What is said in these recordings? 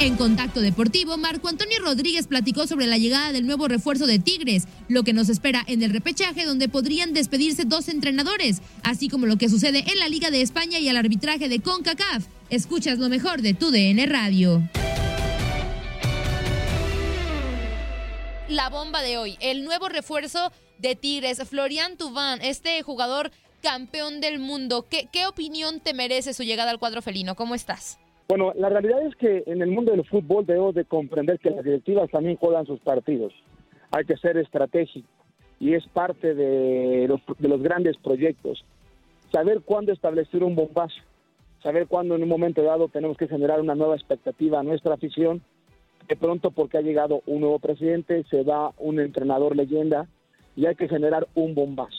En Contacto Deportivo, Marco Antonio Rodríguez platicó sobre la llegada del nuevo refuerzo de Tigres, lo que nos espera en el repechaje donde podrían despedirse dos entrenadores, así como lo que sucede en la Liga de España y el arbitraje de CONCACAF. Escuchas lo mejor de tu DN Radio. La bomba de hoy, el nuevo refuerzo de Tigres, Florian Tubán, este jugador campeón del mundo. ¿Qué, ¿Qué opinión te merece su llegada al cuadro felino? ¿Cómo estás? Bueno, la realidad es que en el mundo del fútbol debemos de comprender que las directivas también juegan sus partidos. Hay que ser estratégico y es parte de los, de los grandes proyectos. Saber cuándo establecer un bombazo, saber cuándo en un momento dado tenemos que generar una nueva expectativa a nuestra afición. De pronto, porque ha llegado un nuevo presidente, se va un entrenador leyenda y hay que generar un bombazo.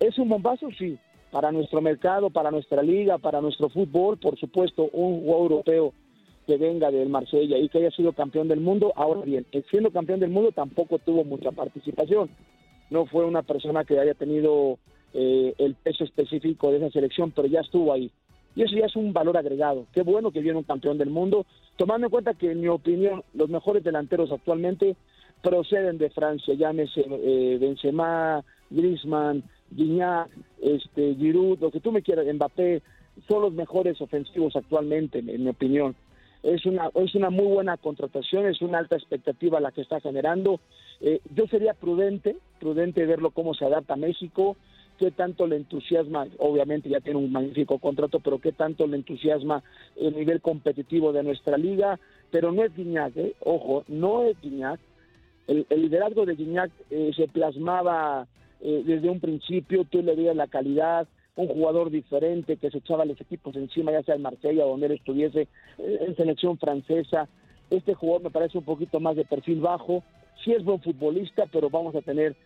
¿Es un bombazo? Sí, para nuestro mercado, para nuestra liga, para nuestro fútbol, por supuesto, un jugador europeo que venga del Marsella y que haya sido campeón del mundo. Ahora bien, siendo campeón del mundo tampoco tuvo mucha participación. No fue una persona que haya tenido eh, el peso específico de esa selección, pero ya estuvo ahí. Y eso ya es un valor agregado. Qué bueno que viene un campeón del mundo, tomando en cuenta que, en mi opinión, los mejores delanteros actualmente proceden de Francia, llámese eh, Benzema, Griezmann, Gignac, este, Giroud, lo que tú me quieras, Mbappé, son los mejores ofensivos actualmente, en, mi opinión. Es una, es una muy buena contratación, es una alta expectativa la que está generando. Eh, yo sería prudente, prudente verlo cómo se adapta a México, qué tanto le entusiasma, obviamente ya tiene un magnífico contrato, pero qué tanto le entusiasma el nivel competitivo de nuestra liga, pero no es Guiñac, ¿eh? ojo, no es Guiñac. El, el liderazgo de Guiñac eh, se plasmaba eh, desde un principio, tú le veías la calidad, un jugador diferente que se echaba los equipos encima, ya sea en Marsella o donde él estuviese, eh, en selección francesa. Este jugador me parece un poquito más de perfil bajo, sí es buen futbolista, pero vamos a tener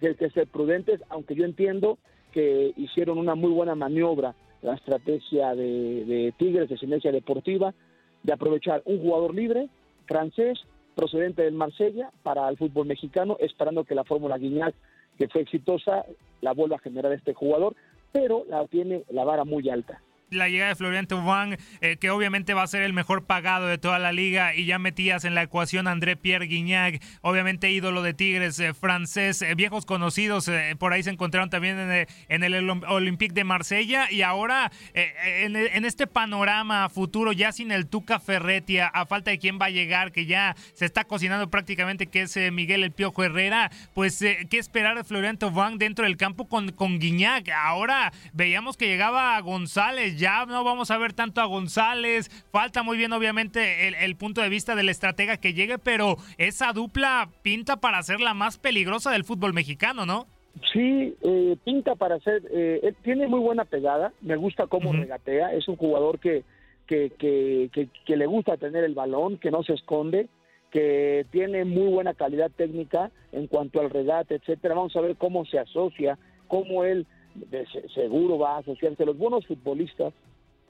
que, que ser prudentes, aunque yo entiendo que hicieron una muy buena maniobra la estrategia de, de Tigres, de Sinergia Deportiva, de aprovechar un jugador libre, francés, procedente del Marsella, para el fútbol mexicano, esperando que la Fórmula Guiñac, que fue exitosa, la vuelva a generar este jugador, pero la tiene la vara muy alta la llegada de Florian Thauvin, eh, que obviamente va a ser el mejor pagado de toda la liga, y ya metías en la ecuación a André Pierre Guignac, obviamente ídolo de Tigres, eh, francés, eh, viejos conocidos, por ahí se encontraron también en, en el Olympique de Marsella, y ahora en, este panorama futuro, ya sin el Tuca Ferretti, a, falta de quién va a llegar, que ya se está cocinando prácticamente, que es Miguel El Piojo Herrera, pues qué esperar de Florian Thauvin dentro del campo con, con Guignac. Ahora veíamos que llegaba González, ya no vamos a ver tanto a González, falta muy bien obviamente el, el punto de vista del estratega que llegue, pero esa dupla pinta para ser la más peligrosa del fútbol mexicano, ¿no? Sí, eh, pinta para ser, eh, tiene muy buena pegada, me gusta cómo regatea, es un jugador que, que, que, que, que le gusta tener el balón, que no se esconde, que tiene muy buena calidad técnica en cuanto al regate, etcétera. Vamos a ver cómo se asocia, cómo él de se- seguro va a asociarse. Los buenos futbolistas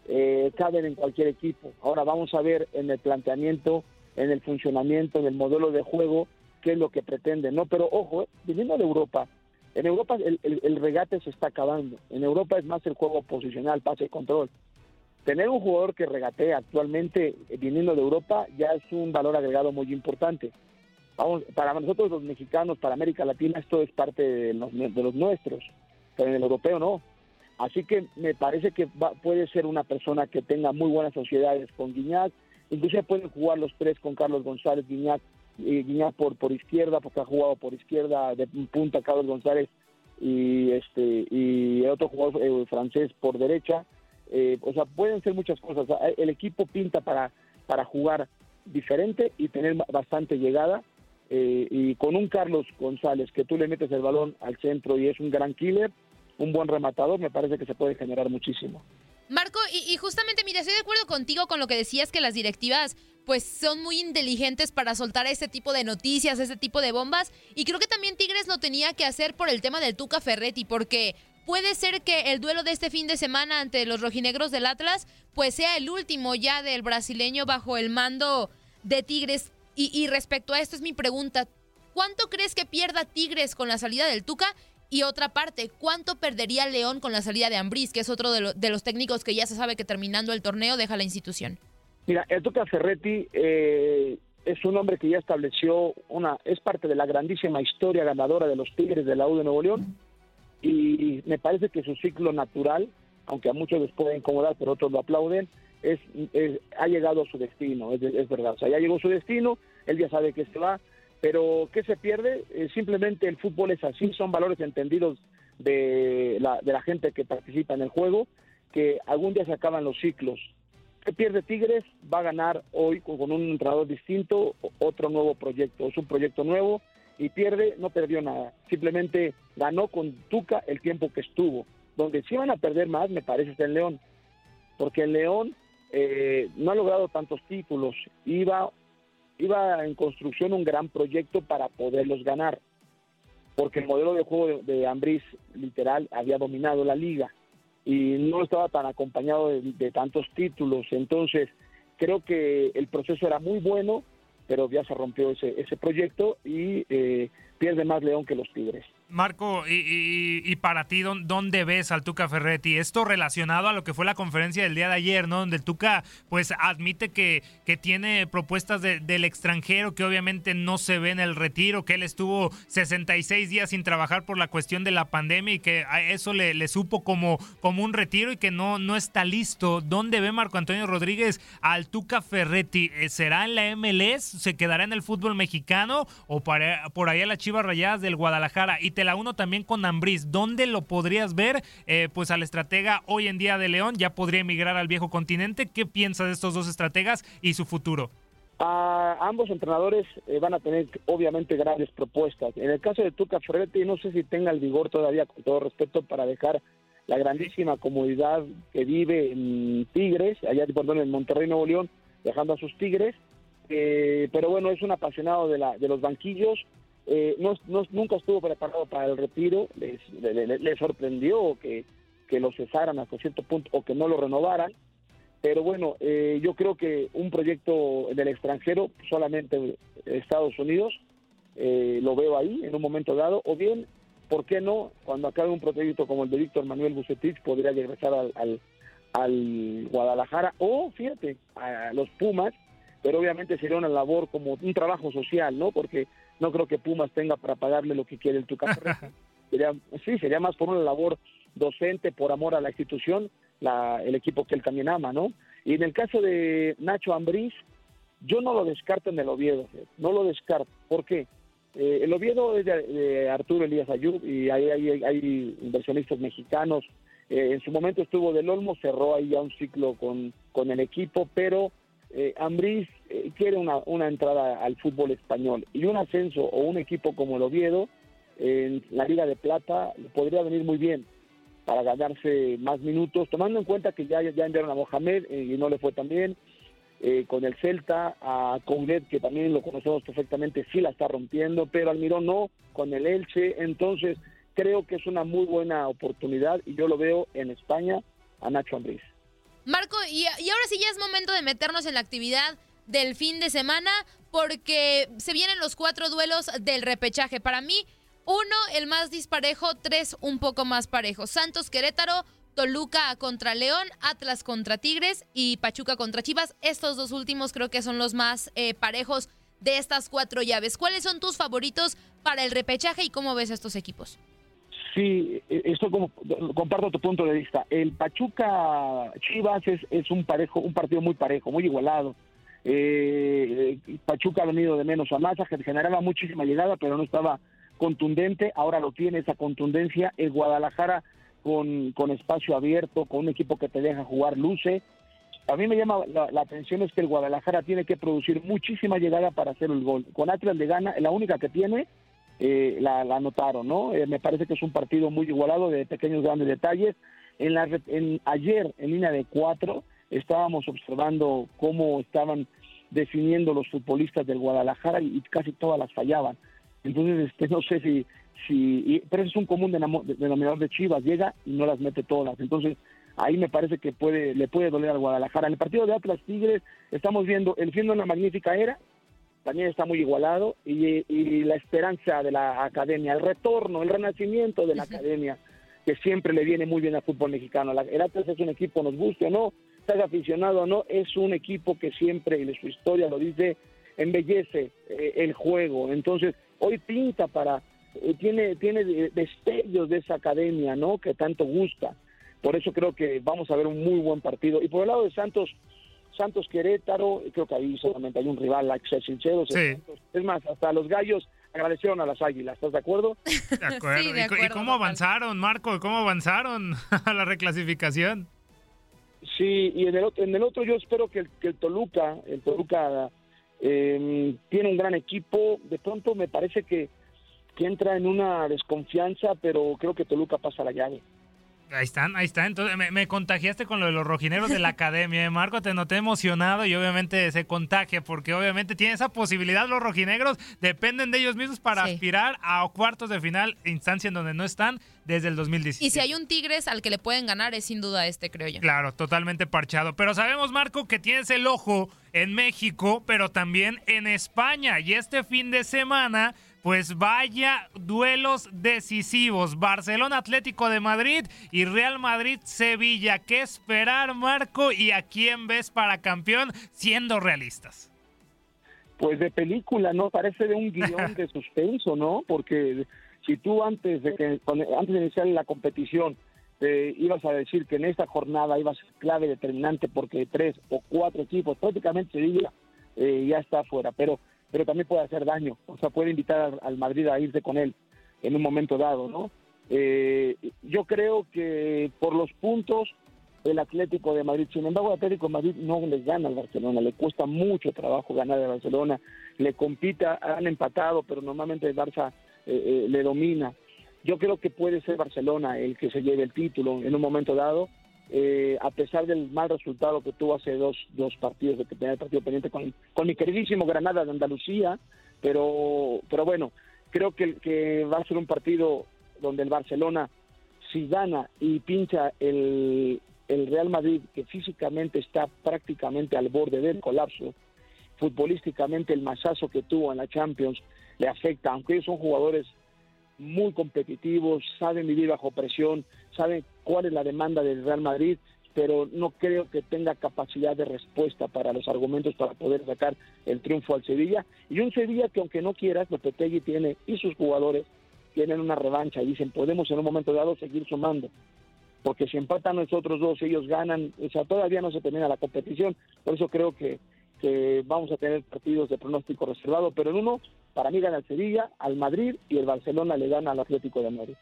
eh, caben en cualquier equipo. Ahora vamos a ver en el planteamiento, en el funcionamiento, en el modelo de juego, qué es lo que pretende, ¿no? Pero ojo, eh, viniendo de Europa, en Europa el regate se está acabando. En Europa es más el juego posicional, pase y control. Tener un jugador que regatea actualmente eh, viniendo de Europa ya es un valor agregado muy importante. Vamos, para nosotros los mexicanos, para América Latina, esto es parte de los, de los nuestros, en el europeo no. Así que me parece que va- puede ser una persona que tenga muy buenas sociedades con Guiñac, inclusive pueden jugar los tres con Carlos González, Guiñac, y Guiñac por, por izquierda, porque ha jugado por izquierda de punta Carlos González y este y el otro jugador eh, francés por derecha. Eh, o sea, pueden ser muchas cosas. Sea, El equipo pinta para, para jugar diferente y tener ba- bastante llegada. Eh, y con un Carlos González que tú le metes el balón al centro y es un gran killer, un buen rematador, me parece que se puede generar muchísimo. Marco, y, justamente, mira, estoy de acuerdo contigo con lo que decías que las directivas pues son muy inteligentes para soltar ese tipo de noticias, ese tipo de bombas. Y creo que también Tigres lo tenía que hacer por el tema del Tuca Ferretti, porque puede ser que el duelo de este fin de semana ante los rojinegros del Atlas pues sea el último ya del brasileño bajo el mando de Tigres. Y, y respecto a esto es mi pregunta, ¿cuánto crees que pierda Tigres con la salida del Tuca? Y otra parte, ¿cuánto perdería León con la salida de Ambriz, que es otro de, lo- de los técnicos que ya se sabe que terminando el torneo deja la institución? Mira, el Ferretti eh, es un hombre que ya estableció una, es parte de la grandísima historia ganadora de los Tigres de la U de Nuevo León y me parece que su ciclo natural, aunque a muchos les puede incomodar, pero otros lo aplauden, es, es- ha llegado a su destino, es, es verdad, o sea, ya llegó su destino, él ya sabe que se va, pero ¿qué se pierde? Eh, simplemente el fútbol es así, son valores entendidos de la, de la gente que participa en el juego, que algún día se acaban los ciclos. ¿Qué pierde Tigres? Va a ganar hoy con, un entrenador distinto, otro nuevo proyecto, es un proyecto nuevo, y pierde, no perdió nada, simplemente ganó con Tuca el tiempo que estuvo. Donde sí van a perder más, me parece, es en León, porque el León eh, no ha logrado tantos títulos, iba, iba en construcción un gran proyecto para poderlos ganar, porque el modelo de juego de, de Ambriz literal había dominado la liga y no estaba tan acompañado de, de tantos títulos, entonces creo que el proceso era muy bueno, pero ya se rompió ese, ese proyecto y eh, pierde más León que los Tigres. Marco, y, para ti, ¿dón- ¿dónde ves al Tuca Ferretti? Esto relacionado a lo que fue la conferencia del día de ayer, ¿no? Donde el Tuca, pues, admite que, que tiene propuestas de- del extranjero, que obviamente no se ve en el retiro, que él estuvo 66 días sin trabajar por la cuestión de la pandemia y que eso le, le supo como, como un retiro y que no, no está listo. ¿Dónde ve Marco Antonio Rodríguez al Tuca Ferretti? Eh, ¿Será en la MLS? ¿Se quedará en el fútbol mexicano? ¿O para, por allá las Chivas Rayadas del Guadalajara? Y te la uno también con Ambriz. ¿Dónde lo podrías ver? Eh, pues al estratega hoy en día de León ya podría emigrar al viejo continente. ¿Qué piensas de estos dos estrategas y su futuro? A ambos entrenadores eh, van a tener obviamente grandes propuestas. En el caso de Tuca Ferretti, no sé si tenga el vigor todavía, con todo respeto, para dejar la grandísima comodidad que vive en Tigres, allá perdón, en Monterrey, Nuevo León, dejando a sus Tigres. Eh, pero bueno, es un apasionado de, la, de los banquillos. Eh, no, nunca estuvo preparado para el retiro. Les, le, le- le sorprendió que, que lo cesaran hasta cierto punto o que no lo renovaran. Pero bueno, eh, yo creo que un proyecto del extranjero, solamente Estados Unidos, eh, lo veo ahí en un momento dado, o bien, ¿por qué no? Cuando acabe un proyecto como el de Víctor Manuel Bucetich, podría regresar al, al, al Guadalajara, o fíjate, a los Pumas, pero obviamente sería una labor como un trabajo social, ¿no? Porque no creo que Pumas tenga para pagarle lo que quiere el Tuca sería, sí, sería más por una labor docente, por amor a la institución, la, el equipo que él también ama, ¿no? Y en el caso de Nacho Ambriz, yo no lo descarto en el Oviedo, fíjate, no lo descarto. ¿Por qué? Eh, el Oviedo es de, de Arturo Elías Ayub y hay, hay, hay inversionistas mexicanos. Eh, en su momento estuvo del Olmo, cerró ahí ya un ciclo con, con el equipo, pero eh, Ambriz eh, quiere una, una entrada al fútbol español y un ascenso o un equipo como el Oviedo en la Liga de Plata podría venir muy bien para ganarse más minutos, tomando en cuenta que ya, ya enviaron a Mohamed eh, y no le fue tan bien, eh, con el Celta, a Coudet, que también lo conocemos perfectamente, sí la está rompiendo, pero Almirón no, con el Elche, entonces creo que es una muy buena oportunidad y yo lo veo en España a Nacho Ambriz. Marco, y, ahora sí ya es momento de meternos en la actividad del fin de semana porque se vienen los cuatro duelos del repechaje. Para mí, uno, el más disparejo, tres, un poco más parejo. Santos Querétaro, Toluca contra León, Atlas contra Tigres y Pachuca contra Chivas. Estos dos últimos creo que son los más eh, parejos de estas cuatro llaves. ¿Cuáles son tus favoritos para el repechaje y cómo ves a estos equipos? Sí, e, esto como comparto tu punto de vista. El Pachuca Chivas es, es un parejo, un partido muy parejo, muy igualado. Eh, Pachuca ha venido de menos a más, generaba muchísima llegada, pero no estaba contundente. Ahora lo tiene esa contundencia. El Guadalajara con, con espacio abierto, con un equipo que te deja jugar luce. A mí me llama la, atención es que el Guadalajara tiene que producir muchísima llegada para hacer el gol. Con Atlas de gana, la única que tiene, eh, la, anotaron, ¿no? Eh, me parece que es un partido muy igualado, de pequeños grandes detalles. En la, en, ayer, en línea de cuatro, estábamos observando cómo estaban definiendo los futbolistas del Guadalajara y, casi todas las fallaban. Entonces, este, no sé si, si pero es un común denominador de Chivas, llega y no las mete todas. Entonces, ahí me parece que puede le puede doler al Guadalajara. En el partido de Atlas Tigres estamos viendo el fin una magnífica era, también está muy igualado, y, y la esperanza de la academia, el retorno, el renacimiento de la academia, que siempre le viene muy bien al fútbol mexicano. El Atlas es un equipo, nos guste o no, estás aficionado o no, es un equipo que siempre, y su historia lo dice, embellece eh, el juego. Entonces, hoy pinta para, eh, tiene, tiene destellos de esa academia, ¿no? Que tanto gusta. Por eso creo que vamos a ver un muy buen partido. Y por el lado de Santos, Santos Querétaro, creo que ahí solamente hay un rival, ser sinceros. Es más, hasta los gallos agradecieron a las águilas, ¿estás de acuerdo? De acuerdo. ¿Y, cómo avanzaron, Marco? ¿Cómo avanzaron a la reclasificación? Sí, y en el, en el otro yo espero que el, que el Toluca, el Toluca eh, tiene un gran equipo, de pronto me parece que, que entra en una desconfianza, pero creo que Toluca pasa la llave. Ahí están, ahí están. Entonces me, contagiaste con lo de los rojineros de la academia, ¿eh, Marco. Te noté emocionado y obviamente se contagia porque obviamente tiene esa posibilidad los rojinegros. Dependen de ellos mismos para aspirar a cuartos de final, instancia en donde no están desde el 2017. Y si hay un Tigres al que le pueden ganar es sin duda este, creo yo. Claro, totalmente parchado. Pero sabemos, Marco, que tienes el ojo en México, pero también en España. Y este fin de semana pues vaya duelos decisivos. Barcelona Atlético de Madrid y Real Madrid Sevilla. ¿Qué esperar, Marco? ¿Y a quién ves para campeón siendo realistas? Pues de película, ¿no? Parece de un guion de suspenso, ¿no? Porque si tú antes de que antes de iniciar la competición te ibas a decir que en esta jornada iba a ser clave determinante porque tres o cuatro equipos prácticamente Sevilla eh, ya está afuera, pero pero también puede hacer daño, o sea, puede invitar al Madrid a irse con él en un momento dado, ¿no? Eh, yo creo que por los puntos el Atlético de Madrid, sin embargo, el Atlético de Madrid no le gana al Barcelona, le cuesta mucho trabajo ganar al Barcelona, le compita, han empatado, pero normalmente el Barça eh, eh, le domina. Yo creo que puede ser Barcelona el que se lleve el título en un momento dado, eh, a pesar del mal resultado que tuvo hace dos, dos partidos, de que tenía el partido pendiente con, con mi queridísimo Granada de Andalucía, pero, pero bueno, creo que, que va a ser un partido donde el Barcelona, si gana y pincha el, el Real Madrid, que físicamente está prácticamente al borde del colapso, futbolísticamente el masazo que tuvo en la Champions le afecta, aunque ellos son jugadores muy competitivos, saben vivir bajo presión, saben cuál es la demanda del Real Madrid, pero no creo que tenga capacidad de respuesta para los argumentos para poder sacar el triunfo al Sevilla. Y un Sevilla que aunque no quieras, Lopetegui tiene y sus jugadores tienen una revancha y dicen podemos en un momento dado seguir sumando. Porque si empatan nosotros dos, ellos ganan, o sea, todavía no se termina la competición. Por eso creo que vamos a tener partidos de pronóstico reservado, pero en uno, para mí gana el Sevilla, al Madrid y el Barcelona le gana al Atlético de Madrid.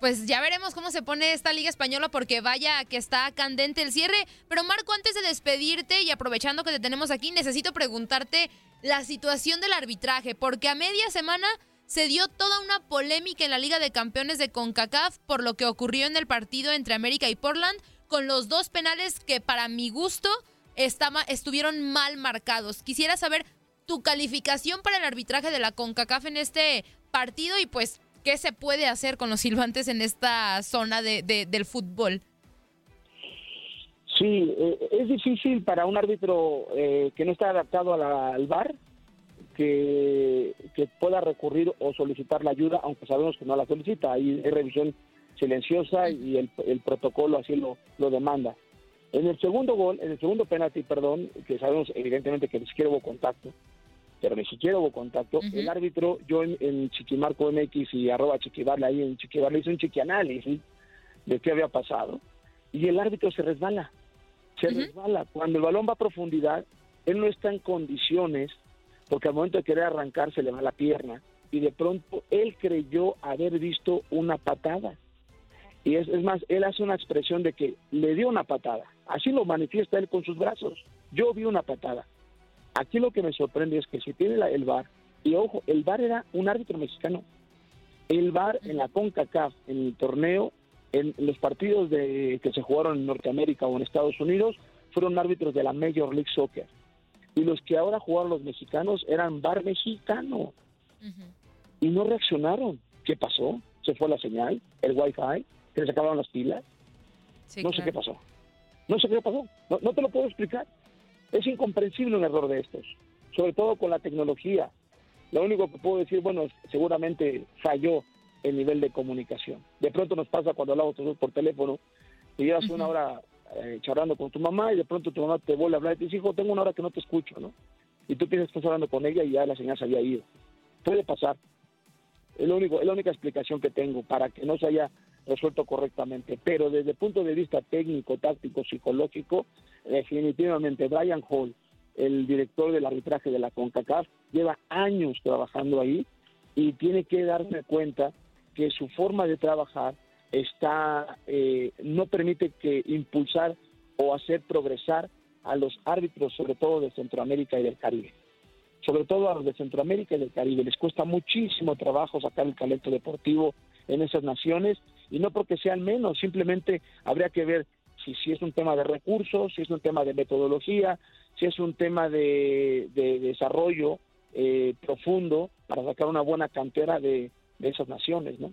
Pues ya veremos cómo se pone esta Liga Española porque vaya que está candente el cierre. Pero Marco, antes de despedirte y aprovechando que te tenemos aquí, necesito preguntarte la situación del arbitraje, porque a media semana se dio toda una polémica en la Liga de Campeones de CONCACAF por lo que ocurrió en el partido entre América y Portland, con los dos penales que para mi gusto estaba, estuvieron mal marcados. Quisiera saber tu calificación para el arbitraje de la CONCACAF en este partido y pues qué se puede hacer con los silbantes en esta zona de, del fútbol. Sí, eh, es difícil para un árbitro eh, que no está adaptado al VAR que, pueda recurrir o solicitar la ayuda, aunque sabemos que no la solicita. Hay, revisión silenciosa y el, el protocolo así lo, lo, demanda. En el segundo gol, en el segundo penalti, perdón, que sabemos evidentemente que siquiera hubo contacto, pero ni siquiera hubo contacto, el árbitro, yo en, en, Chiquimarco MX y arroba Chiquibarle, ahí en Chiquibarle hice un chiquianálisis de qué había pasado, y el árbitro se resbala se resbala. Cuando el balón va a profundidad, él no está en condiciones, porque al momento de querer arrancar se le va la pierna, y de pronto él creyó haber visto una patada. Y es, más, él hace una expresión de que le dio una patada. Así lo manifiesta él con sus brazos. Yo vi una patada. Aquí lo que me sorprende es que si tiene el VAR, y ojo, el VAR era un árbitro mexicano. El VAR en la CONCACAF, en el torneo, en los partidos de, que se jugaron en Norteamérica o en Estados Unidos fueron árbitros de la Major League Soccer. Y los que ahora jugaron los mexicanos eran bar mexicano. Y no reaccionaron. ¿Qué pasó? ¿Se fue la señal? ¿El wifi? ¿Se les acabaron las pilas? no sé qué pasó. No sé qué pasó. No, no te lo puedo explicar. Es incomprensible un error de estos. Sobre todo con la tecnología. Lo único que puedo decir, bueno, seguramente falló el nivel de comunicación. De pronto nos pasa cuando hablamos por teléfono y llevas una hora eh, charlando con tu mamá y de pronto tu mamá te vuelve a hablar y te dice, hijo, tengo una hora que no te escucho, ¿no? Y tú piensas que estás hablando con ella y ya la señal se había ido. Puede pasar. Es, lo único, es la única explicación que tengo para que no se haya resuelto correctamente. Pero desde el punto de vista técnico, táctico, psicológico, definitivamente Brian Hall, el director del arbitraje de la CONCACAF, lleva años trabajando ahí y tiene que darse cuenta que su forma de trabajar está eh, no permite que impulsar o hacer progresar a los árbitros, sobre todo de Centroamérica y del Caribe. Sobre todo a los de Centroamérica y del Caribe. Les cuesta muchísimo trabajo sacar el talento deportivo en esas naciones y no porque sean menos, simplemente habría que ver si, si es un tema de recursos, si es un tema de metodología, si es un tema de, desarrollo eh, profundo para sacar una buena cantera de, de esas naciones, ¿no?